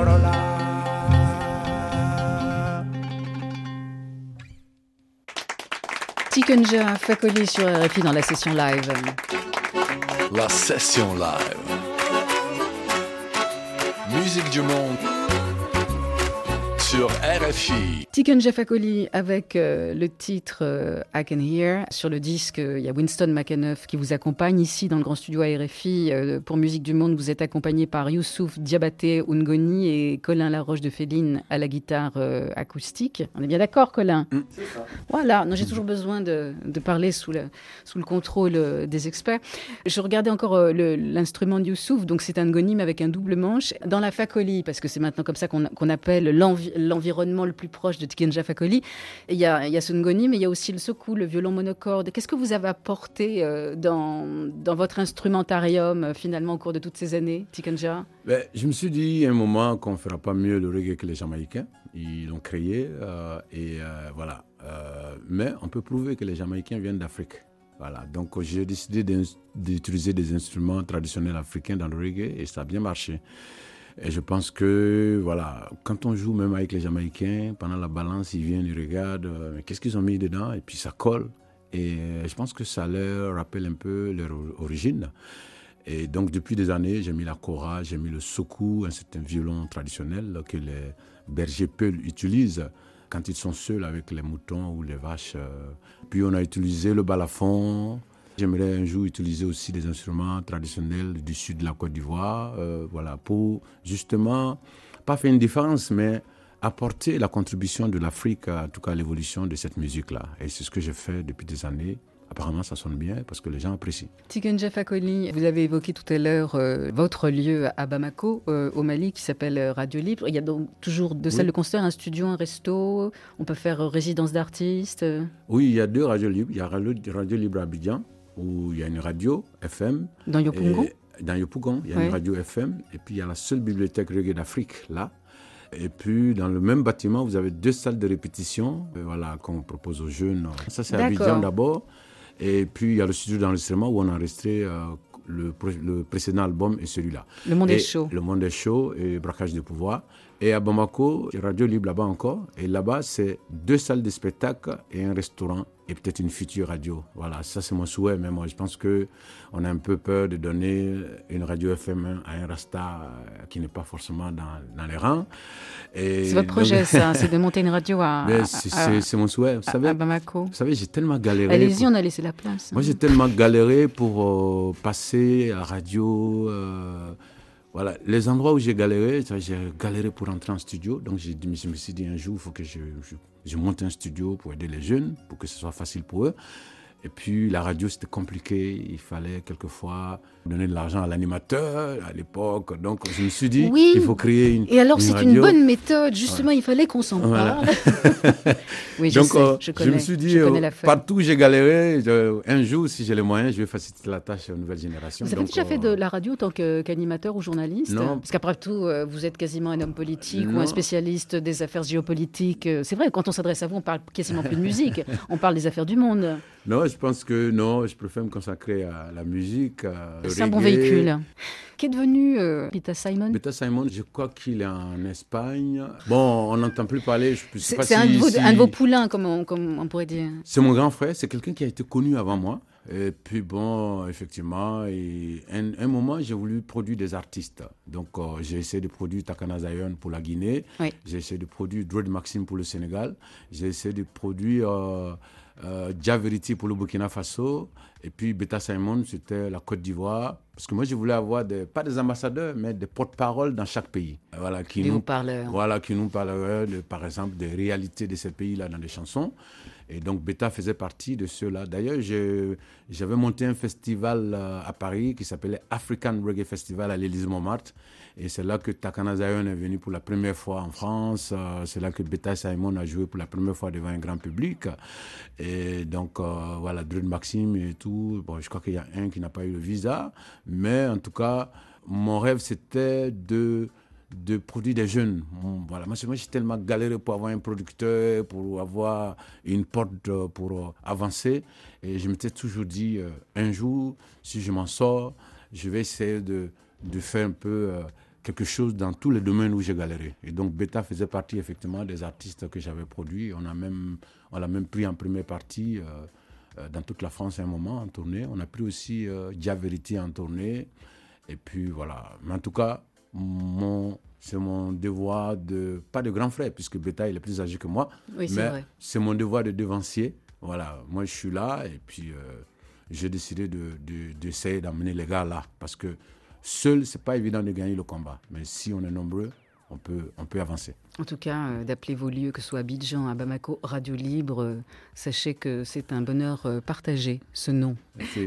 wolu Fakoli sur RFI dans la session live. La session live. Musique du monde sur RFI. Tikenja Fakoli avec euh, le titre euh, I Can Hear. Sur le disque, euh, il y a Winston McAnuff qui vous accompagne ici dans le grand studio à RFI. Euh, pour Musique du Monde, vous êtes accompagné par Youssouf Diabaté Ungoni et Colin Laroche de Féline à la guitare euh, acoustique. On est bien d'accord, Colin Voilà, non, j'ai toujours besoin de, de parler sous le, sous le contrôle euh, des experts. Je regardais encore euh, l'instrument de Youssouf, donc c'est un ngoni mais avec un double manche. Dans la Fakoli, parce que c'est maintenant comme ça qu'on qu'on appelle l'envi- l'environnement le plus proche de Tikenja Fakoli, il y a, il y a ce ngoni, mais il y a aussi le soku, le violon monocorde. Qu'est-ce que vous avez apporté euh, dans, votre instrumentarium euh, finalement au cours de toutes ces années, Tikenja Ben, je me suis dit à un moment qu'on ne fera pas mieux le reggae que les Jamaïcains. Ils l'ont créé euh, et voilà. Mais on peut prouver que les Jamaïcains viennent d'Afrique. Voilà. Donc j'ai décidé d'utiliser des instruments traditionnels africains dans le reggae et ça a bien marché. Et je pense que, voilà, quand on joue même avec les Jamaïcains, pendant la balance, ils viennent, ils regardent, euh, mais qu'est-ce qu'ils ont mis dedans, et puis ça colle. Et euh, je pense que ça leur rappelle un peu leur origine. Et donc, depuis des années, j'ai mis la kora, j'ai mis le soku, un certain violon traditionnel que les bergers peuls utilisent quand ils sont seuls avec les moutons ou les vaches. euh. Puis, on a utilisé le balafon. J'aimerais un jour utiliser aussi des instruments traditionnels du sud de la Côte d'Ivoire, euh, voilà, pour justement, pas faire une différence, mais apporter la contribution de l'Afrique, à- en tout cas à l'évolution de cette musique-là. Et c'est ce que j'ai fait depuis des années. Apparemment, ça sonne bien parce que les gens apprécient. Tikenja Fakoli, vous avez évoqué tout à l'heure euh, votre lieu à Bamako, euh, au Mali, qui s'appelle Radio Libre. Il y a donc toujours deux Oui. salles de concert, un studio, un resto. On peut faire résidence d'artistes. Oui, il y a deux radios libres. Il y a Radio, Radio Libre Abidjan, où il y a une radio FM. Dans Yopungo Et dans Yopougon, il y a Ouais. une radio FM. Et puis, il y a la seule bibliothèque reggae d'Afrique, là. Et puis, dans le même bâtiment, vous avez deux salles de répétition euh, voilà, qu'on propose aux jeunes. Ça, c'est. Abidjan d'abord. Et puis, il y a le studio d'enregistrement où on a enregistré euh, le, pré- le précédent album et celui-là. Le monde Et est chaud. Le monde est chaud et braquage de pouvoir. Et à Bamako, il y a Radio Libre là-bas encore. Et là-bas, c'est deux salles de spectacle et un restaurant et peut-être une future radio. Voilà, ça c'est mon souhait. Mais moi, je pense que on a un peu peur de donner une radio FM à un rasta euh, qui n'est pas forcément dans, dans les rangs. C'est votre donc- projet, ça, c'est de monter une radio à, à- c'est- mon souhait. Vous savez, à Bamako. vous savez j'ai tellement galéré. Allez-y, pour- on a laissé la place. moi, j'ai tellement galéré pour euh, passer à la radio. euh, voilà, les endroits où j'ai galéré, j'ai galéré pour entrer en studio. Donc, je me suis dit un jour, il faut que je monte un studio pour aider les jeunes, pour que ce soit facile pour eux. Et puis, la radio, c'était compliqué. Il fallait quelquefois donner de l'argent à l'animateur à l'époque. Donc, je me suis dit, Oui. il faut créer une. Et alors, c'est une bonne méthode. Justement, il fallait qu'on s'en Voilà. parle. oui, je Donc, sais, euh, je connais. me suis dit, euh, partout où j'ai galéré, je- un jour, si j'ai les moyens, je vais faciliter la tâche aux nouvelles générations. Vous avez déjà fait de euh, la radio en tant qu'animateur ou journaliste Non. Parce qu'après tout, euh, vous êtes quasiment un homme politique ou un spécialiste des affaires géopolitiques. C'est vrai, quand on s'adresse à vous, on parle quasiment plus de musique. on parle des affaires du monde. Non, je pense que non, je préfère me consacrer à la musique. C'est un bon véhicule. Qu'est devenu euh, Peter Simon? Beta Simon, je crois qu'il est en Espagne. Bon, on n'entend plus parler. Je sais C'est pas c'est si- un, si- un de vos poulains, comme on, comme on pourrait dire. C'est mon grand frère. C'est quelqu'un qui a été connu avant moi. Et puis bon, effectivement, et un, un moment, j'ai voulu produire des artistes. Donc euh, j'ai essayé de produire Takana Zion pour la Guinée. Oui. J'ai essayé de produire Dread Maxime pour le Sénégal. J'ai essayé de produire euh, euh, Jah Verity pour le Burkina Faso. Et puis Beta Simon, c'était la Côte d'Ivoire. Parce que moi, je voulais avoir des, pas des ambassadeurs, mais des porte-paroles dans chaque pays. Voilà, qui nous, haut-parleurs. voilà, qui nous parleraient, de, par exemple, des réalités de ces pays-là dans des chansons. Et donc, Beta faisait partie de ceux-là. D'ailleurs, j'avais monté un festival euh, à Paris qui s'appelait African Reggae Festival à l'Élysée Montmartre. Et c'est là que Takana Zion est venu pour la première fois en France. Euh, c'est là que Beta Simon a joué pour la première fois devant un grand public. Et donc, euh, voilà, Dread Maxime et tout. Bon, je crois qu'il y a un qui n'a pas eu le visa. Mais en tout cas, mon rêve, c'était de de produire des jeunes. Voilà. Moi, j'ai tellement galéré pour avoir un producteur, pour avoir une porte euh, pour avancer. Et je m'étais toujours dit, un jour, si je m'en sors, je vais essayer de, de faire un peu euh, quelque chose dans tous les domaines où j'ai galéré. Et donc, Beta faisait partie effectivement des artistes que j'avais produits. On a même, on l'a même pris en première partie euh, euh, dans toute la France à un moment en tournée. On a pris aussi euh, Jah Verity en tournée. Et puis voilà. Mais en tout cas, mon, c'est mon devoir de, pas de grand frère, puisque Beta il est plus âgé que moi, Oui, c'est mais vrai. c'est mon devoir de devancier. Voilà, moi je suis là et puis j'ai décidé de, de- d'essayer d'amener les gars là, parce que seul, c'est pas évident de gagner le combat. Mais si on est nombreux, on peut, on peut avancer. En tout cas, euh, d'appeler vos lieux, que ce soit Abidjan, à Bamako, Radio Libre, euh, sachez que c'est un bonheur euh, partagé, ce nom.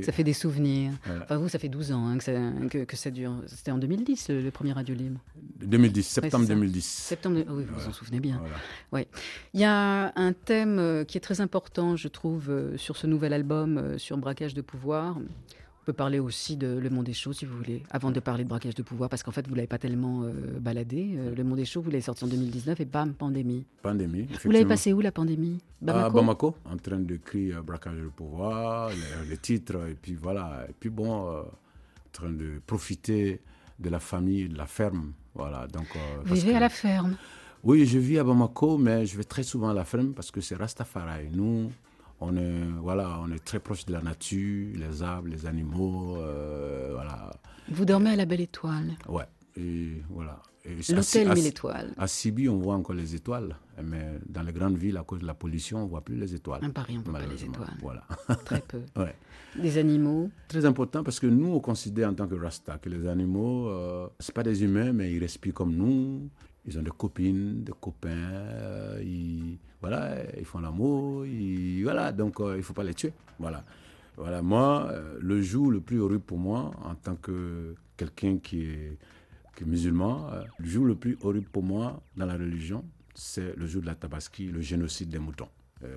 Ça fait des souvenirs. Voilà. Enfin, vous, ça fait 12 ans hein, que, ça, que, que ça dure. C'était en 2010, le, le premier Radio Libre. 2010, septembre c'est ça. 2010. Septembre. de- oui, vous vous en souvenez bien. Voilà. Il y a un thème qui est très important, je trouve, sur ce nouvel album, sur Braquage de pouvoir. On peut parler aussi de Le Monde des Choses, si vous voulez, avant de parler de Braquage de pouvoir, parce qu'en fait, vous ne l'avez pas tellement euh, baladé. Euh, le Monde des Choses, vous l'avez sorti en 2019 et bam, pandémie. Pandémie. Vous l'avez passé où, la pandémie? À Bamako? Bamako, en train d'écrire Braquage de pouvoir, les, les titres, et puis voilà. Et puis bon, euh, en train de profiter de la famille, de la ferme. Voilà, donc, euh, Vous vivez que- à la ferme? Oui, je vis à Bamako, mais je vais très souvent à la ferme parce que c'est Rastafari. Nous, on est, voilà, on est très proche de la nature, les arbres, les animaux, euh, voilà. Vous dormez à la Belle Étoile. Ouais, et voilà. L'hôtel Mille Étoiles. À Sibi, on voit encore les étoiles, mais dans les grandes villes, à cause de la pollution, on ne voit plus les étoiles. À Paris, on ne voit pas les étoiles. Voilà. Très peu. ouais. Des animaux. Très important parce que nous, on considère en tant que Rasta que les animaux, euh, c'est pas des humains, mais ils respirent comme nous. Ils ont des copines, des copains. euh, ils, voilà, ils font l'amour. Voilà, donc euh, il faut pas les tuer. Voilà. Voilà, moi, euh, le jour le plus horrible pour moi, en tant que quelqu'un qui est, musulman, euh, le jour le plus horrible pour moi dans la religion, c'est le jour de la Tabaski, le génocide des moutons.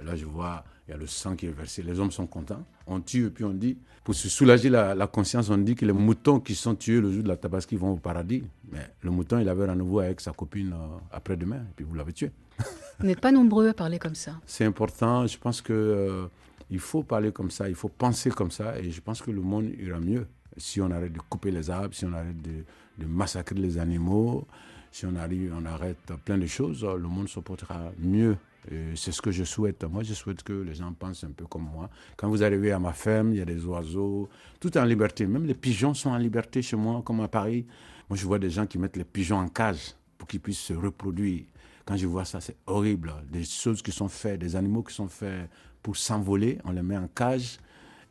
Là, je vois, il y a le sang qui est versé. Les hommes sont contents. On tue et puis on dit, pour se soulager la, conscience, on dit que les moutons qui sont tués le jour de la Tabaski vont au paradis. Mais le mouton, il avait rendez-vous avec sa copine après-demain, et puis vous l'avez tué. Vous n'êtes pas nombreux à parler comme ça. C'est important. Je pense que euh, il faut parler comme ça, il faut penser comme ça, et je pense que le monde ira mieux si on arrête de couper les arbres, si on arrête de, massacrer les animaux, si on on arrête plein de choses, le monde se portera mieux. C'est ce que je souhaite. Moi, je souhaite que les gens pensent un peu comme moi. Quand vous arrivez à ma ferme, il y a des oiseaux, tout en liberté. Même les pigeons sont en liberté chez moi, comme à Paris. Moi, je vois des gens qui mettent les pigeons en cage pour qu'ils puissent se reproduire. Quand je vois ça, c'est horrible. Des choses qui sont faites, des animaux qui sont faits pour s'envoler, on les met en cage.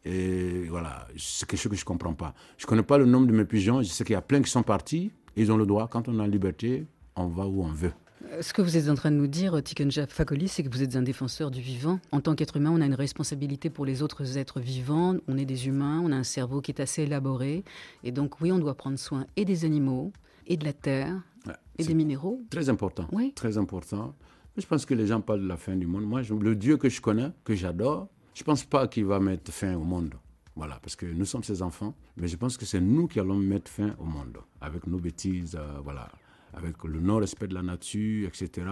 Et voilà, c'est quelque chose que je ne comprends pas. Je ne connais pas le nombre de mes pigeons. Je sais qu'il y a plein qui sont partis. Ils ont le droit. Quand on est en liberté, on va où on veut. Euh, Ce que vous êtes en train de nous dire, Tikenja Fakoli, c'est que vous êtes un défenseur du vivant. En tant qu'être humain, on a une responsabilité pour les autres êtres vivants. On est des humains, on a un cerveau qui est assez élaboré. Et donc, oui, on doit prendre soin et des animaux, et de la terre, Ouais, et des minéraux. Très important. Oui. Très important. Je pense que les gens parlent de la fin du monde. Moi, je- le Dieu que je connais, que j'adore, je ne pense pas qu'il va mettre fin au monde. Voilà, parce que nous sommes ses enfants, mais je pense que c'est nous qui allons mettre fin au monde, avec nos bêtises, euh, voilà, avec le non-respect de la nature, etc.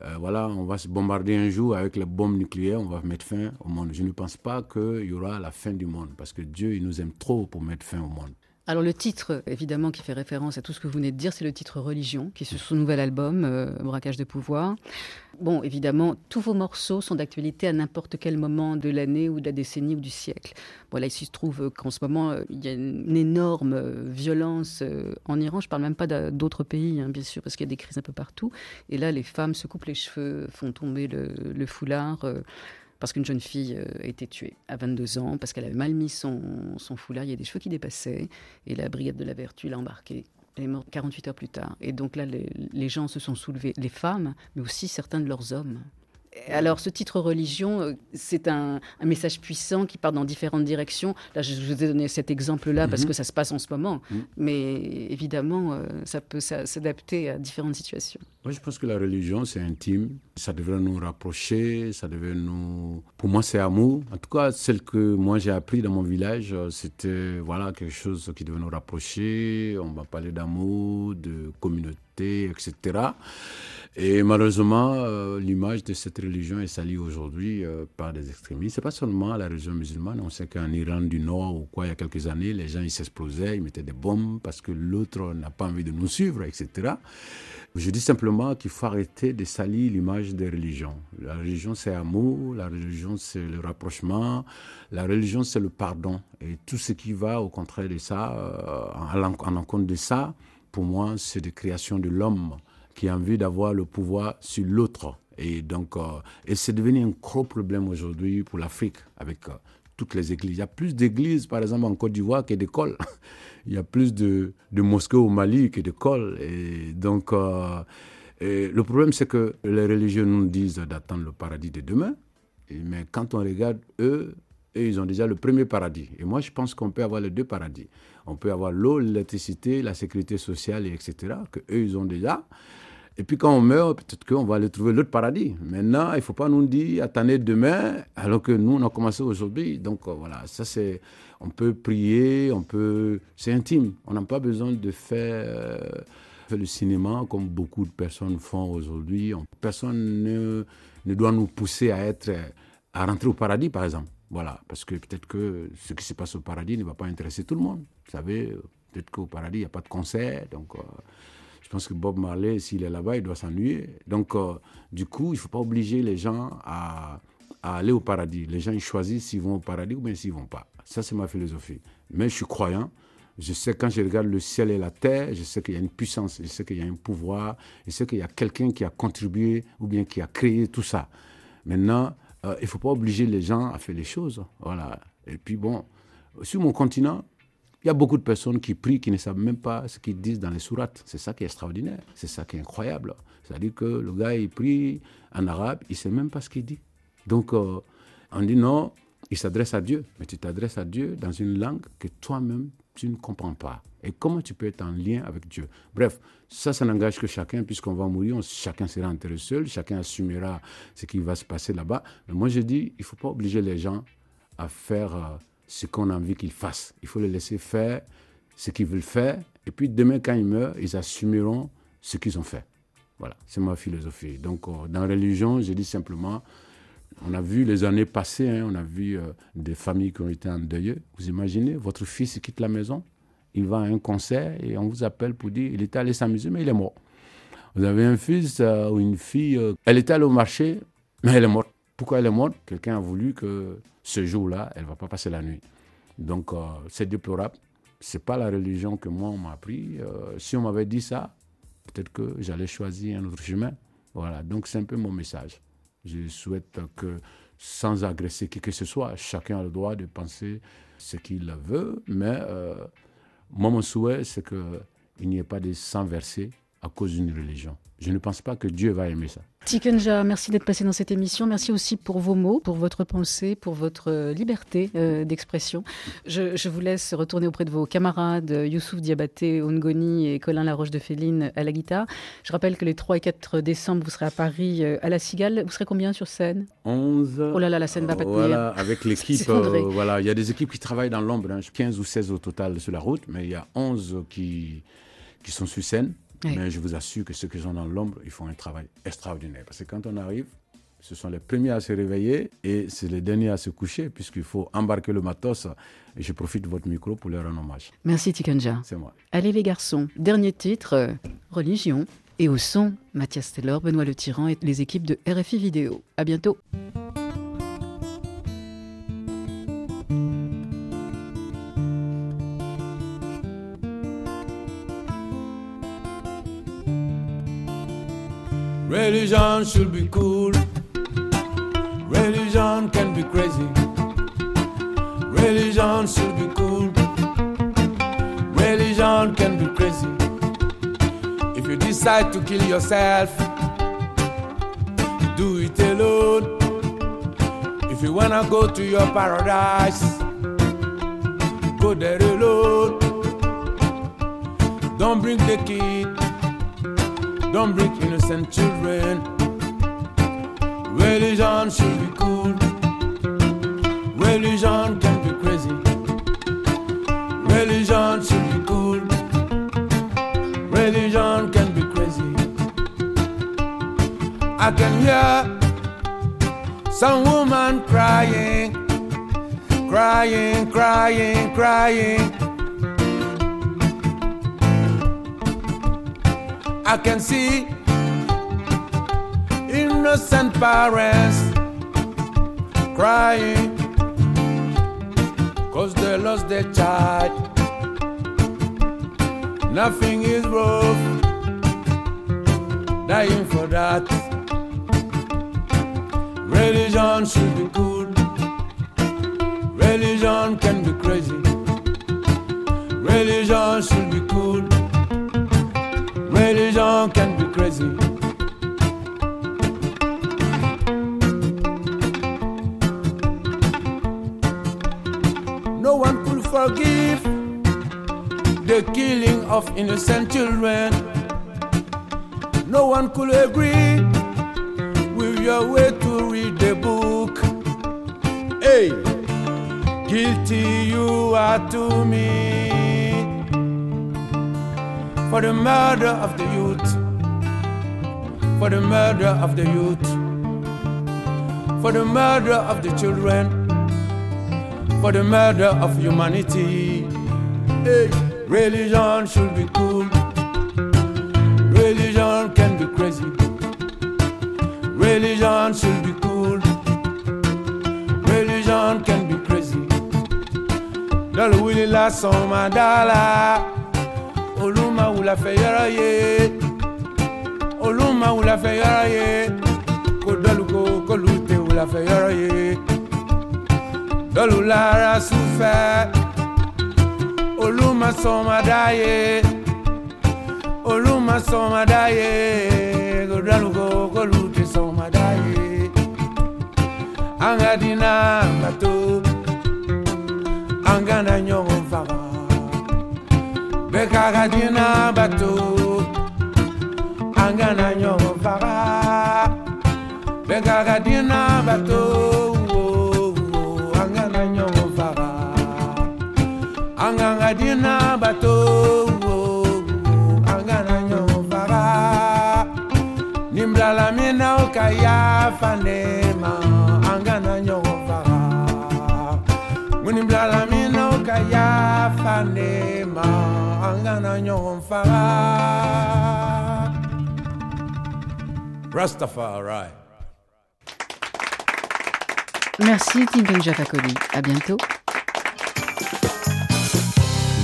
Euh, voilà, on va se bombarder un jour avec les bombes nucléaires, on va mettre fin au monde. Je ne pense pas qu'il y aura la fin du monde, parce que Dieu, il nous aime trop pour mettre fin au monde. Alors le titre, évidemment, qui fait référence à tout ce que vous venez de dire, c'est le titre Religion, qui est sur son nouvel album, euh, Braquage de pouvoir. Bon, évidemment, tous vos morceaux sont d'actualité à n'importe quel moment de l'année ou de la décennie ou du siècle. Voilà, il se trouve qu'en ce moment, euh, il y a une énorme euh, violence en Iran. Je ne parle même pas d'autres pays, hein, bien sûr, parce qu'il y a des crises un peu partout. Et là, les femmes se coupent les cheveux, font tomber le, foulard parce qu'une jeune fille euh, a été tuée à 22 ans, parce qu'elle avait mal mis son, foulard, il y a des cheveux qui dépassaient, et la brigade de la vertu l'a embarquée. Elle est morte 48 heures plus tard. Et donc là, les gens se sont soulevés, les femmes, mais aussi certains de leurs hommes. Alors, ce titre religion, euh, c'est un, message puissant qui part dans différentes directions. Là, je, vous ai donné cet exemple-là parce mhm. que ça se passe en ce moment. Mhm. Mais évidemment, euh, ça peut s'adapter à différentes situations. Moi, je pense que la religion, c'est intime. Ça devrait nous rapprocher. Ça devrait nous. Pour moi, c'est amour. En tout cas, celle que moi j'ai appris dans mon village, euh, c'était voilà quelque chose qui devait nous rapprocher. On va parler d'amour, de communauté, etc. Et malheureusement, euh, l'image de cette religion est salie aujourd'hui euh, par des extrémistes. C'est pas seulement la religion musulmane. On sait qu'en Iran du Nord ou quoi, il y a quelques années, les gens ils s'explosaient, ils mettaient des bombes parce que l'autre n'a pas envie de nous suivre, etc. Je dis simplement qu'il faut arrêter de salir l'image des religions. La religion, c'est l'amour, la religion, c'est le rapprochement, la religion, c'est le pardon. Et tout ce qui va au contraire de ça, euh, en encontre de ça, pour moi, c'est des créations de l'homme qui a envie d'avoir le pouvoir sur l'autre. Et donc, euh, et c'est devenu un gros problème aujourd'hui pour l'Afrique avec euh, toutes les églises. Il y a plus d'églises, par exemple, en Côte d'Ivoire que d'écoles. Il y a plus de, mosquées au Mali que d'écoles. Et donc, euh, le problème, c'est que les religieux nous disent d'attendre le paradis de demain. Mais quand on regarde, eux, eux, ils ont déjà le premier paradis. Et moi, je pense qu'on peut avoir les deux paradis. On peut avoir l'eau, l'électricité, la sécurité sociale, etc., que eux, ils ont déjà. Et puis quand on meurt, peut-être qu'on va aller trouver l'autre paradis. Maintenant, il ne faut pas nous dire attendez demain, alors que nous, on a commencé aujourd'hui. Donc euh, voilà, ça c'est. On peut prier, on peut. C'est intime. On n'a pas besoin de faire, euh, le cinéma comme beaucoup de personnes font aujourd'hui. Personne ne, ne doit nous pousser à être. à rentrer au paradis, par exemple. Voilà, parce que peut-être que ce qui se passe au paradis ne va pas intéresser tout le monde. Vous savez, peut-être qu'au paradis, il n'y a pas de concert. Donc. Euh, je pense que Bob Marley, s'il est là-bas, il doit s'ennuyer. Donc, euh, du coup, il ne faut pas obliger les gens à, aller au paradis. Les gens, ils choisissent s'ils vont au paradis ou bien s'ils ne vont pas. Ça, c'est ma philosophie. Mais je suis croyant. Je sais, quand je regarde le ciel et la terre, je sais qu'il y a une puissance, je sais qu'il y a un pouvoir, je sais qu'il y a quelqu'un qui a contribué ou bien qui a créé tout ça. Maintenant, euh, il ne faut pas obliger les gens à faire les choses. Voilà. Et puis, bon, sur mon continent, il y a beaucoup de personnes qui prient, qui ne savent même pas ce qu'ils disent dans les sourates. C'est ça qui est extraordinaire. C'est ça qui est incroyable. C'est-à-dire que le gars, il prie en arabe, il ne sait même pas ce qu'il dit. Donc, euh, on dit non, il s'adresse à Dieu. Mais tu t'adresses à Dieu dans une langue que toi-même, tu ne comprends pas. Et comment tu peux être en lien avec Dieu? Bref, ça, ça n'engage que chacun, puisqu'on va mourir, chacun sera enterré seul, chacun assumera ce qui va se passer là-bas. Mais moi, je dis, il ne faut pas obliger les gens à faire... Euh, ce qu'on a envie qu'ils fassent. Il faut les laisser faire ce qu'ils veulent faire. Et puis demain, quand ils meurent, ils assumeront ce qu'ils ont fait. Voilà, c'est ma philosophie. Donc, euh, dans la religion, je dis simplement, on a vu les années passées, hein, on a vu euh, des familles qui ont été endeuillées. Vous imaginez, votre fils quitte la maison, il va à un concert et on vous appelle pour dire il était allé s'amuser, mais il est mort. Vous avez un fils euh, ou une fille, elle était allée au marché, mais elle est morte. Pourquoi elle est morte? Quelqu'un a voulu que ce jour-là, elle ne va pas passer la nuit. Donc, euh, c'est déplorable. Ce n'est pas la religion que moi, on m'a appris. Euh, si on m'avait dit ça, peut-être que j'allais choisir un autre chemin. Voilà, donc c'est un peu mon message. Je souhaite que, sans agresser qui que ce soit, chacun a le droit de penser ce qu'il veut, mais euh, moi, mon souhait, c'est qu'il n'y ait pas de sang versé à cause d'une religion. Je ne pense pas que Dieu va aimer ça. Tikenja, merci d'être passé dans cette émission. Merci aussi pour vos mots, pour votre pensée, pour votre euh, liberté euh, d'expression. Je, vous laisse retourner auprès de vos camarades Youssouf Diabaté, Ongoni et Colin Laroche de Féline à la guitare. Je rappelle que les 3 et 4 décembre, vous serez à Paris euh, à la Cigale. Vous serez combien sur scène? 11. Oh là là, la scène va pas tenir. Voilà, avec l'équipe. voilà, il y a des équipes qui travaillent dans l'ombre, 15 hein. ou 16 au total sur la route, mais il y a 11 qui, qui sont sur scène. Mais je vous assure que ceux qui sont dans l'ombre, ils font un travail extraordinaire. Parce que quand on arrive, ce sont les premiers à se réveiller et c'est les derniers à se coucher puisqu'il faut embarquer le matos. Et je profite de votre micro pour leur rendre hommage. Merci Tikanja. C'est moi. Allez les garçons, dernier titre, euh, Religion. Et au son, Mathias Taylor, Benoît Le Tyran et les équipes de RFI Vidéo. À bientôt. Religion should be cool. Religion can be crazy. Religion should be cool. Religion can be crazy. If you decide to kill yourself, do it alone. If you wanna go to your paradise, go there alone. Don't bring the kid, don't bring innocent children. Religion should be cool. Religion can be crazy. Religion should be cool. Religion can be crazy. I can hear some woman crying, crying, crying, crying. I can see innocent parents crying cause they lost their child. Nothing is rough, dying for that. Religion should be cool, religion can be crazy. Religion should be cool, religion can be crazy. No one could forgive the killing of innocent children. No one could agree with your way to read the book. Hey, guilty you are to me for the murder of the youth, for the murder of the youth, for the murder of the children for the murder of humanity. Hey, religion should be cool. Religion can be crazy. Religion should be cool. Religion can be crazy. Dans wili la son mandala. Oluma ou la fait yara ye. Oluma ou la fait yara ye. Kodalu ko kolute ou la fait yara ye. dɔlu lara sufɛ olu ma sɔn ma da ye olu ma sɔn ma da ye ko dɔlu ko k'olu tɛ sɔn ma da ye an ka dina bato an kana ɲɔgɔn ekakaki na bato anga na nyongo fara. Bekakaki na bato anga na nyongo fara. Anga ngadi na bato anga na nyongo fara. Nimlalami na okaya fanema. Anga na nyongo fara. Munimlalami na okaya fanema. Angana nyofara Rastafari. Merci Tim Jafakoli. À bientôt.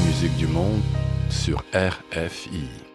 Musique du monde sur RFI.